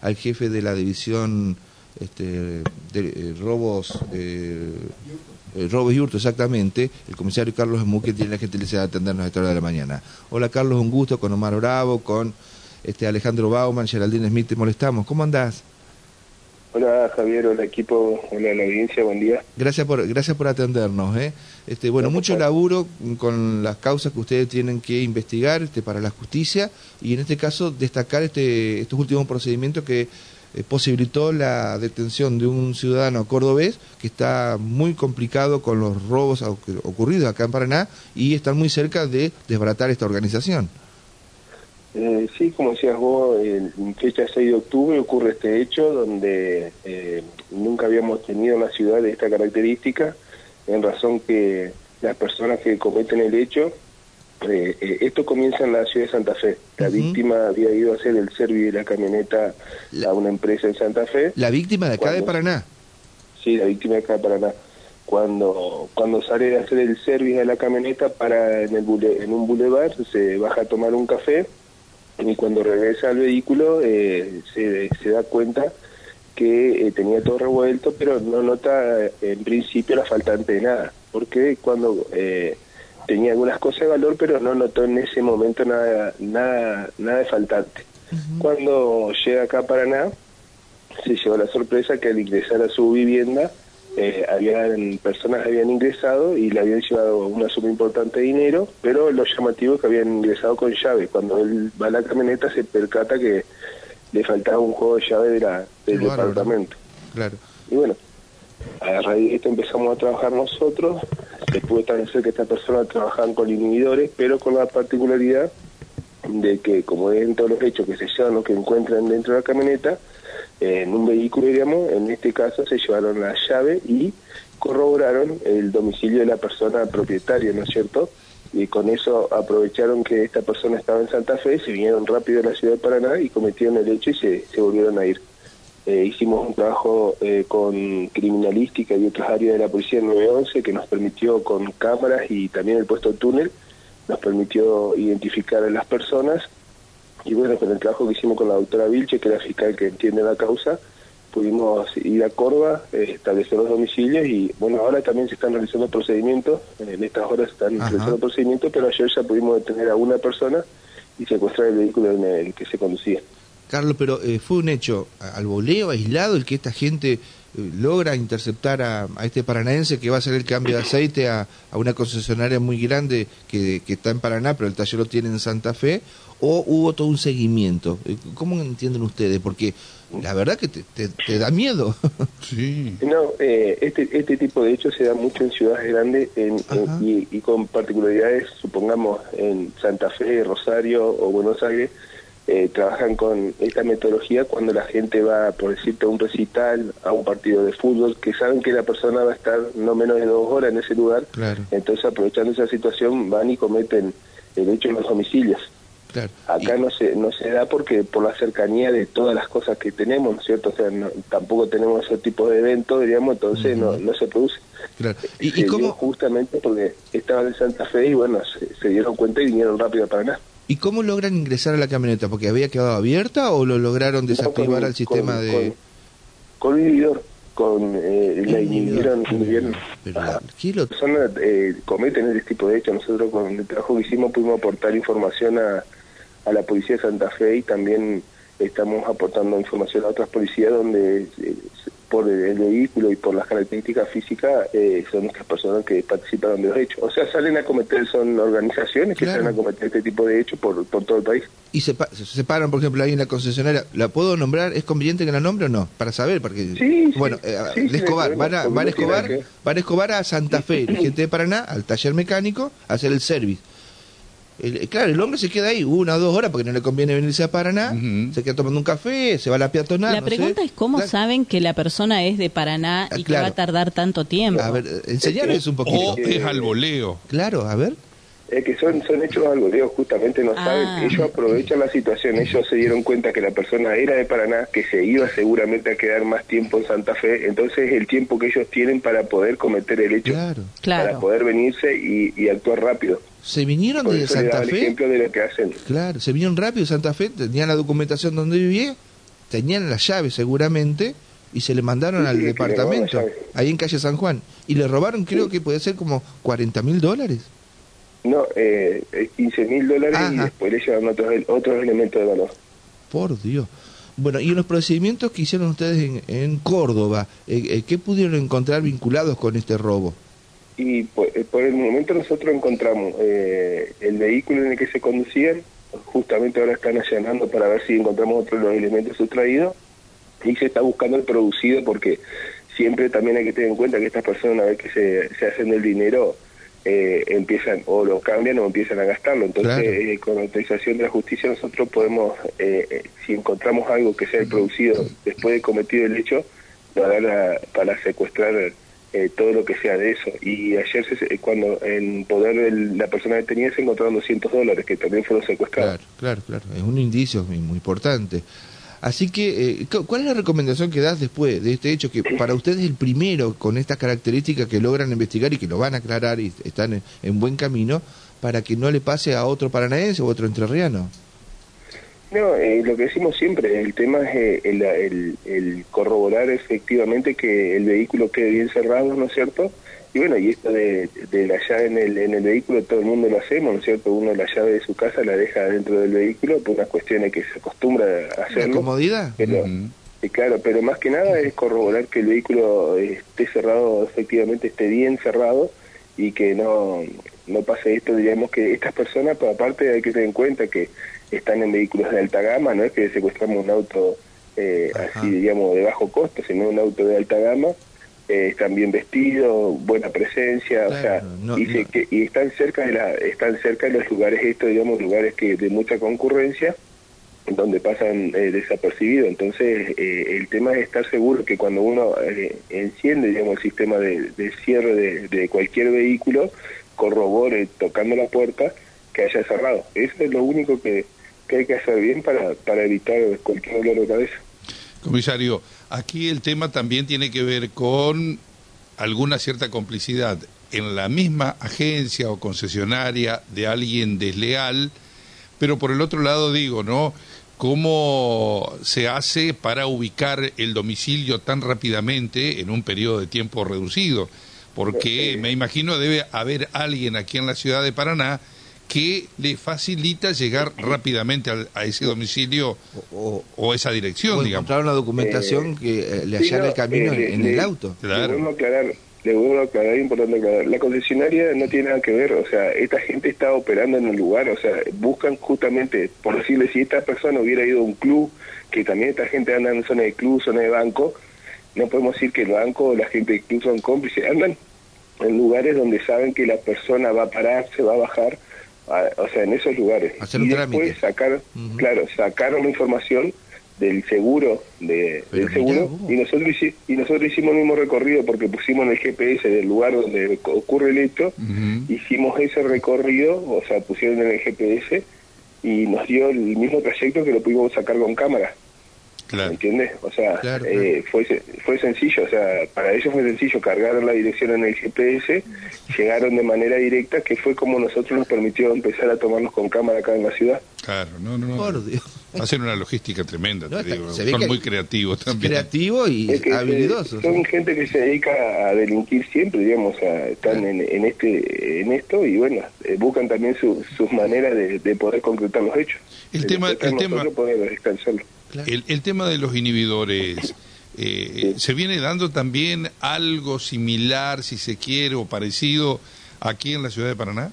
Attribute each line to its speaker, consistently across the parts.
Speaker 1: al jefe de la división este, de eh, robos, eh, eh, robos y hurto, exactamente, el comisario Carlos Esmú, que tiene la gentileza de atendernos a esta hora de la mañana. Hola Carlos, un gusto con Omar Bravo, con este Alejandro Bauman, Geraldine Smith, te molestamos. ¿Cómo andás?
Speaker 2: Hola Javier, hola equipo, hola la audiencia, buen día.
Speaker 1: Gracias por, gracias por atendernos. ¿eh? Este, bueno, mucho laburo con las causas que ustedes tienen que investigar este, para la justicia y en este caso destacar este, estos últimos procedimientos que eh, posibilitó la detención de un ciudadano cordobés que está muy complicado con los robos ocurridos acá en Paraná y están muy cerca de desbaratar esta organización.
Speaker 2: Eh, sí, como decías vos, en fecha 6 de octubre ocurre este hecho donde eh, nunca habíamos tenido una ciudad de esta característica, en razón que las personas que cometen el hecho, eh, eh, esto comienza en la ciudad de Santa Fe. La víctima había ido a hacer el servicio de la camioneta a una empresa en Santa Fe.
Speaker 1: ¿La víctima de acá de Paraná?
Speaker 2: Sí, la víctima de acá de Paraná. Cuando, cuando sale de hacer el servicio de la camioneta para en, el en un boulevard, se baja a tomar un café y cuando regresa al vehículo eh, se, se, da cuenta que eh, tenía todo revuelto, pero no nota eh, en principio la faltante de nada, porque cuando tenía algunas cosas de valor, pero no notó en ese momento nada, nada, nada de faltante. Cuando llega acá a Paraná, se llevó la sorpresa que al ingresar a su vivienda, eh, habían personas habían ingresado y le habían llevado una suma importante de dinero, pero lo llamativo es que habían ingresado con llave. Cuando él va a la camioneta se percata que le faltaba un juego de llave de la, del departamento.
Speaker 1: Claro.
Speaker 2: Y bueno, a raíz de esto empezamos a trabajar nosotros, se pudo establecer que esta persona trabajaban con inhibidores, pero con la particularidad de que como es en todos los hechos que se llevan lo que encuentran dentro de la camioneta, en un vehículo, digamos, en este caso se llevaron la llave y corroboraron el domicilio de la persona propietaria, ¿no es cierto? Y con eso aprovecharon que esta persona estaba en Santa Fe, se vinieron rápido a la ciudad de Paraná y cometieron el hecho y se, se volvieron a ir. Eh, hicimos un trabajo eh, con criminalística y otras áreas de la policía 911 que nos permitió con cámaras y también el puesto túnel, nos permitió identificar a las personas y bueno, con el trabajo que hicimos con la doctora Vilche, que es la fiscal que entiende la causa, pudimos ir a Córdoba, eh, establecer los domicilios y bueno, ahora también se están realizando procedimientos, en estas horas se están realizando procedimientos, pero ayer ya pudimos detener a una persona y secuestrar el vehículo en el que se conducía.
Speaker 1: Carlos, pero eh, fue un hecho al voleo, aislado, el que esta gente eh, logra interceptar a, este paranaense que va a hacer el cambio de aceite a, una concesionaria muy grande que, que, está en Paraná, pero el taller lo tiene en Santa Fe, o hubo todo un seguimiento. Eh, ¿Cómo entienden ustedes? Porque la verdad que te, te, da miedo.
Speaker 2: sí. No, eh, este, este tipo de hechos se da mucho en ciudades grandes en, y, y, con particularidades, supongamos, en Santa Fe, Rosario o Buenos Aires, eh, trabajan con esta metodología cuando la gente va, por decirte, a un recital, a un partido de fútbol, que saben que la persona va a estar no menos de dos horas en ese lugar, entonces aprovechando esa situación van y cometen el hecho en los domicilios. Acá no se no se da porque por la cercanía de todas las cosas que tenemos, ¿no es cierto? O sea, tampoco tenemos ese tipo de eventos, digamos, entonces no, no se produce.
Speaker 1: Claro. ¿Y, cómo?
Speaker 2: Justamente porque estaban en Santa Fe y bueno, se, dieron cuenta y vinieron rápido para acá.
Speaker 1: ¿Y cómo logran ingresar a la camioneta? ¿Porque había quedado abierta o lo lograron desactivar al sistema de...?
Speaker 2: Con, con inhibidor, con eh, la inhibidieron.
Speaker 1: Pero, Las
Speaker 2: personas eh, cometen este tipo de hechos. Nosotros con el trabajo que hicimos pudimos aportar información a a la Policía de Santa Fe y también estamos aportando información a otras policías donde eh, por el vehículo y por las características físicas eh, son estas personas que participaron de los hechos. O sea, salen a cometer, son organizaciones que salen a cometer este tipo de hechos por, por todo el país.
Speaker 1: Y se, se separan, por ejemplo, ahí en la concesionaria, ¿la puedo nombrar? ¿Es conveniente que la nombre o no? Para saber, porque...
Speaker 2: Sí,
Speaker 1: bueno, eh, Escobar, van, a, van, Escobar, van a Escobar a Santa Fe, gente de Paraná, al taller mecánico, a hacer el service claro, el hombre se queda ahí una o dos horas porque no le conviene venirse a Paraná, se queda tomando un café, se va a la peatonal.
Speaker 3: La pregunta es cómo saben que la persona es de Paraná y que va a tardar tanto tiempo.
Speaker 1: A ver, enseñarles un poquito.
Speaker 4: O es al voleo.
Speaker 1: Claro, a ver.
Speaker 2: Es que son, son hechos al voleo, justamente no saben. Ah. Ellos aprovechan la situación, ellos se dieron cuenta que la persona era de Paraná, que se iba seguramente a quedar más tiempo en Santa Fe, entonces el tiempo que ellos tienen para poder cometer el hecho, para poder venirse y, y actuar rápido.
Speaker 1: ¿Se vinieron de Santa Fe?
Speaker 2: ejemplo de lo que hacen.
Speaker 1: Claro, ¿se vinieron rápido de Santa Fe? ¿Tenían la documentación donde vivía? tenían la llave seguramente y se le mandaron al departamento, ahí en calle San Juan, y le robaron creo que puede ser como 40 mil dólares.
Speaker 2: No, eh, 15 mil dólares y después le llevan otros, otros elementos de valor.
Speaker 1: Por Dios. Bueno, y en los procedimientos que hicieron ustedes en, en Córdoba, eh, eh, ¿qué pudieron encontrar vinculados con este robo?
Speaker 2: Y por, eh, por el momento nosotros encontramos el vehículo en el que se conducían, justamente ahora están allanando para ver si encontramos otros los elementos sustraídos, y se está buscando el producido porque siempre también hay que tener en cuenta que estas personas una vez que se, se hacen el dinero eh, empiezan o lo cambian o empiezan a gastarlo. Entonces, eh, con la autorización de la justicia nosotros podemos, eh, si encontramos algo que sea producido después de cometido el hecho, para, para secuestrar todo lo que sea de eso. Y ayer, se, cuando en poder de la persona detenida se encontraron 200 dólares que también fueron secuestrados.
Speaker 1: Claro, claro. Es un indicio muy, importante. Así que, eh, ¿cuál es la recomendación que das después de este hecho? Que para ustedes el primero con estas características que logran investigar y que lo van a aclarar y están en, buen camino para que no le pase a otro paranaense o otro entrerriano.
Speaker 2: No, eh, lo que decimos siempre, el tema es eh, el, el corroborar efectivamente que el vehículo quede bien cerrado, ¿no es cierto? Y bueno, y esto de, la llave en el, en el vehículo, todo el mundo lo hacemos, ¿no es cierto? Uno la llave de su casa la deja dentro del vehículo por unas cuestiones que se acostumbra a hacerlo. ¿La
Speaker 1: comodidad?
Speaker 2: Pero, claro, pero más que nada es corroborar que el vehículo esté cerrado, efectivamente esté bien cerrado y que no, no pase esto, digamos que estas personas, pues, aparte hay que tener en cuenta que están en vehículos de alta gama, no es que secuestramos un auto eh, así, digamos, de bajo costo, sino un auto de alta gama eh, están bien vestidos, buena presencia, o sea, y, que, y están cerca de la, están cerca de los lugares estos, digamos, lugares que de mucha concurrencia, donde pasan eh, desapercibidos. Entonces, eh, el tema es estar seguro que cuando uno enciende, digamos, el sistema de, cierre de, cualquier vehículo, corrobore tocando la puerta que haya cerrado. Eso es lo único que, que hay que hacer bien para, para evitar cualquier dolor de cabeza.
Speaker 4: Comisario, aquí el tema también tiene que ver con alguna cierta complicidad en la misma agencia o concesionaria de alguien desleal, pero por el otro lado digo, ¿no? ¿Cómo se hace para ubicar el domicilio tan rápidamente en un periodo de tiempo reducido? Porque me imagino debe haber alguien aquí en la ciudad de Paraná que le facilita llegar rápidamente a, ese domicilio o, esa dirección,
Speaker 1: o
Speaker 4: digamos.
Speaker 1: encontrar una documentación eh, que eh, le allara el camino eh, en, el auto.
Speaker 2: Claro. Le vuelvo a aclarar, le vuelvo a aclarar, importante aclarar. La concesionaria no tiene nada que ver, o sea, esta gente está operando en el lugar, o sea, buscan justamente, por decirle, si esta persona hubiera ido a un club, que también esta gente anda en zona de club, zona de banco, no podemos decir que el banco o la gente de club son cómplices, andan en lugares donde saben que la persona va a parar, se va a bajar, o sea, en esos lugares. y después sacar, claro, sacaron la información del seguro, de, del seguro, y nosotros, y nosotros hicimos el mismo recorrido porque pusimos en el GPS del lugar donde ocurre el hecho, hicimos ese recorrido, o sea, pusieron en el GPS y nos dio el mismo trayecto que lo pudimos sacar con cámara. Claro. ¿Entiendes? O sea, eh, fue, fue sencillo, o sea, para ellos fue sencillo, cargaron la dirección en el GPS, llegaron de manera directa, que fue como nosotros nos permitió empezar a tomarnos con cámara acá en la ciudad.
Speaker 4: Claro, no, no, no. Hacen una logística tremenda, te digo. Son muy creativos también.
Speaker 1: Creativos y habilidosos.
Speaker 2: Son gente que se dedica a delinquir siempre, digamos, están en, en, este en esto y bueno, eh, buscan también sus maneras de, poder concretar los hechos.
Speaker 4: El tema, el tema, el, tema de los inhibidores, eh, ¿se viene dando también algo similar, si se quiere, o parecido aquí en la ciudad de Paraná?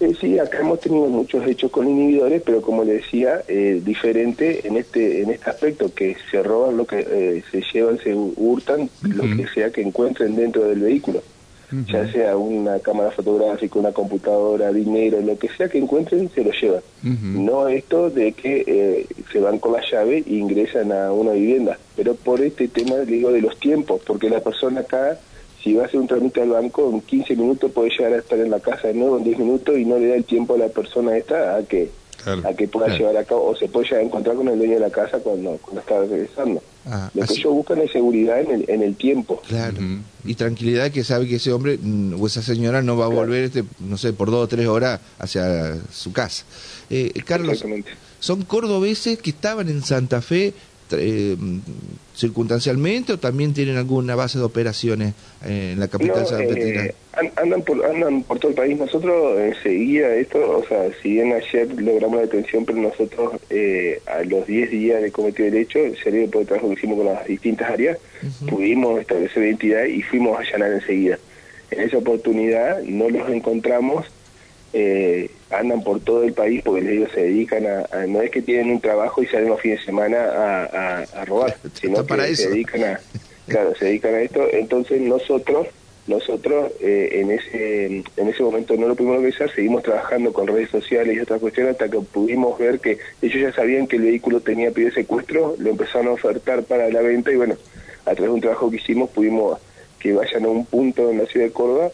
Speaker 2: Eh, sí, acá hemos tenido muchos hechos con inhibidores, pero como le decía, eh, diferente en este en este aspecto, que se roban lo que se llevan, se hurtan, lo que sea que encuentren dentro del vehículo ya sea una cámara fotográfica, una computadora, dinero, lo que sea que encuentren, se lo llevan. No esto de que eh, se van con la llave e ingresan a una vivienda, pero por este tema, digo, de los tiempos, porque la persona acá, si va a hacer un trámite al banco, en 15 minutos puede llegar a estar en la casa de nuevo en 10 minutos y no le da el tiempo a la persona esta a que a que pueda llevar a cabo, o se puede llegar a encontrar con el dueño de la casa cuando, cuando está regresando. Ah, Lo que ellos buscan es seguridad en el, en el tiempo.
Speaker 1: Claro. Y tranquilidad que sabe que ese hombre mm, o esa señora no va a volver, este, no sé, por dos o tres horas hacia su casa. Eh, Carlos, son cordobeses que estaban en Santa Fe eh, circunstancialmente o también tienen alguna base de operaciones en la capital
Speaker 2: no, andan por andan por todo el país. Nosotros enseguida esto o sea si bien ayer logramos la detención pero nosotros a los 10 días de cometido sería por el trabajo que hicimos con las distintas áreas pudimos establecer identidad y fuimos a allanar enseguida. En esa oportunidad no los encontramos eh, andan por todo el país porque ellos se dedican a, no es que tienen un trabajo y salen los fines de semana a, robar sino que se dedican a claro se dedican a esto. Entonces nosotros nosotros eh, en ese en ese momento no lo pudimos localizar seguimos trabajando con redes sociales y otras cuestiones hasta que pudimos ver que ellos ya sabían que el vehículo tenía pedido secuestro lo empezaron a ofertar para la venta y bueno a través de un trabajo que hicimos pudimos que vayan a un punto en la ciudad de Córdoba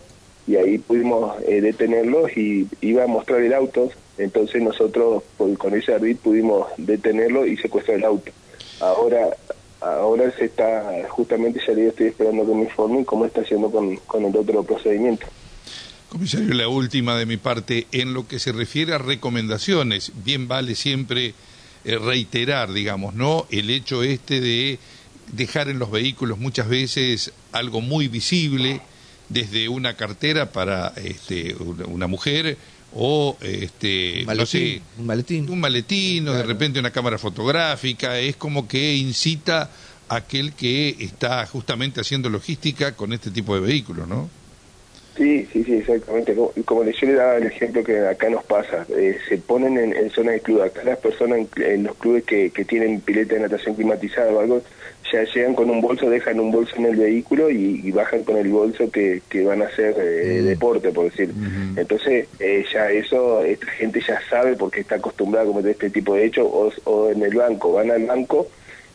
Speaker 2: y ahí pudimos eh, detenerlos y iba a mostrar el auto, entonces nosotros con ese ardid pudimos detenerlo y secuestrar el auto. Ahora ahora se está, justamente ya le estoy esperando que me informen cómo está haciendo con, con el otro procedimiento.
Speaker 4: Comisario, la última de mi parte, en lo que se refiere a recomendaciones, bien vale siempre eh, reiterar, digamos, ¿no? El hecho este de dejar en los vehículos muchas veces algo muy visible, desde una cartera para este, una mujer o este
Speaker 1: un maletín
Speaker 4: un maletín. o de repente una cámara fotográfica. Es como que incita a aquel que está justamente haciendo logística con este tipo de vehículos no
Speaker 2: Sí, sí, sí, exactamente. Como, como yo le daba el ejemplo que acá nos pasa, eh, se ponen en, en zonas de club. Acá las personas en, los clubes que, que, tienen pileta de natación climatizada o algo, ya llegan con un bolso, dejan un bolso en el vehículo y, bajan con el bolso que, que van a hacer eh, mm. deporte, por decir. Entonces, eh, ya eso, esta gente ya sabe porque está acostumbrada a cometer este tipo de hechos, o, o en el banco, van al banco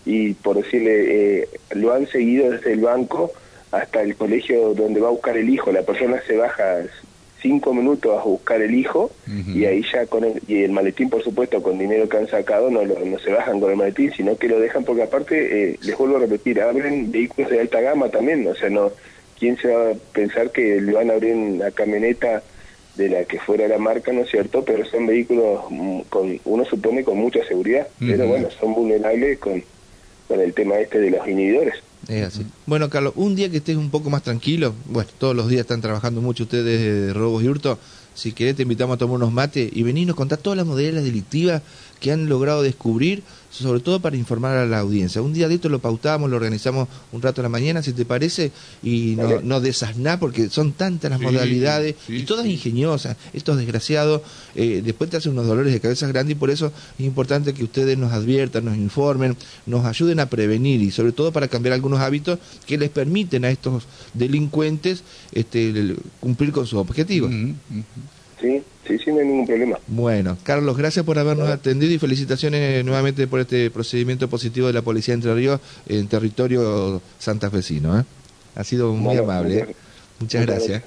Speaker 2: y por decirle, lo han seguido desde el banco hasta el colegio donde va a buscar el hijo. La persona se baja cinco minutos a buscar el hijo y ahí ya con el, y el maletín, por supuesto, con dinero que han sacado, no, no se bajan con el maletín, sino que lo dejan porque aparte, eh, les vuelvo a repetir, abren vehículos de alta gama también, o sea, no ¿quién se va a pensar que le van a abrir una camioneta de la que fuera la marca, ¿no es cierto? Pero son vehículos, mm, con uno supone, con mucha seguridad, pero bueno, son vulnerables con, con el tema este de los inhibidores.
Speaker 1: Es. Bueno, Carlos, un día que estés un poco más tranquilo, bueno, todos los días están trabajando mucho ustedes de robos y hurto, si querés te invitamos a tomar unos mates y venir a contar todas las modalidades delictivas que han logrado descubrir, sobre todo para informar a la audiencia. Un día de esto lo pautamos, lo organizamos un rato en la mañana, si te parece, y no, no desasnar, porque son tantas las modalidades y todas ingeniosas. Estos desgraciados eh, después te hacen unos dolores de cabeza grandes y por eso es importante que ustedes nos adviertan, nos informen, nos ayuden a prevenir y sobre todo para cambiar algunos hábitos que les permiten a estos delincuentes este, cumplir con sus objetivos.
Speaker 2: Sí, sí, sí, no hay ningún problema.
Speaker 1: Bueno, Carlos, gracias por habernos atendido y felicitaciones nuevamente por este procedimiento positivo de la Policía de Entre Ríos en territorio santafesino. ¿eh? Ha sido muy amable. ¿eh? Muchas, gracias.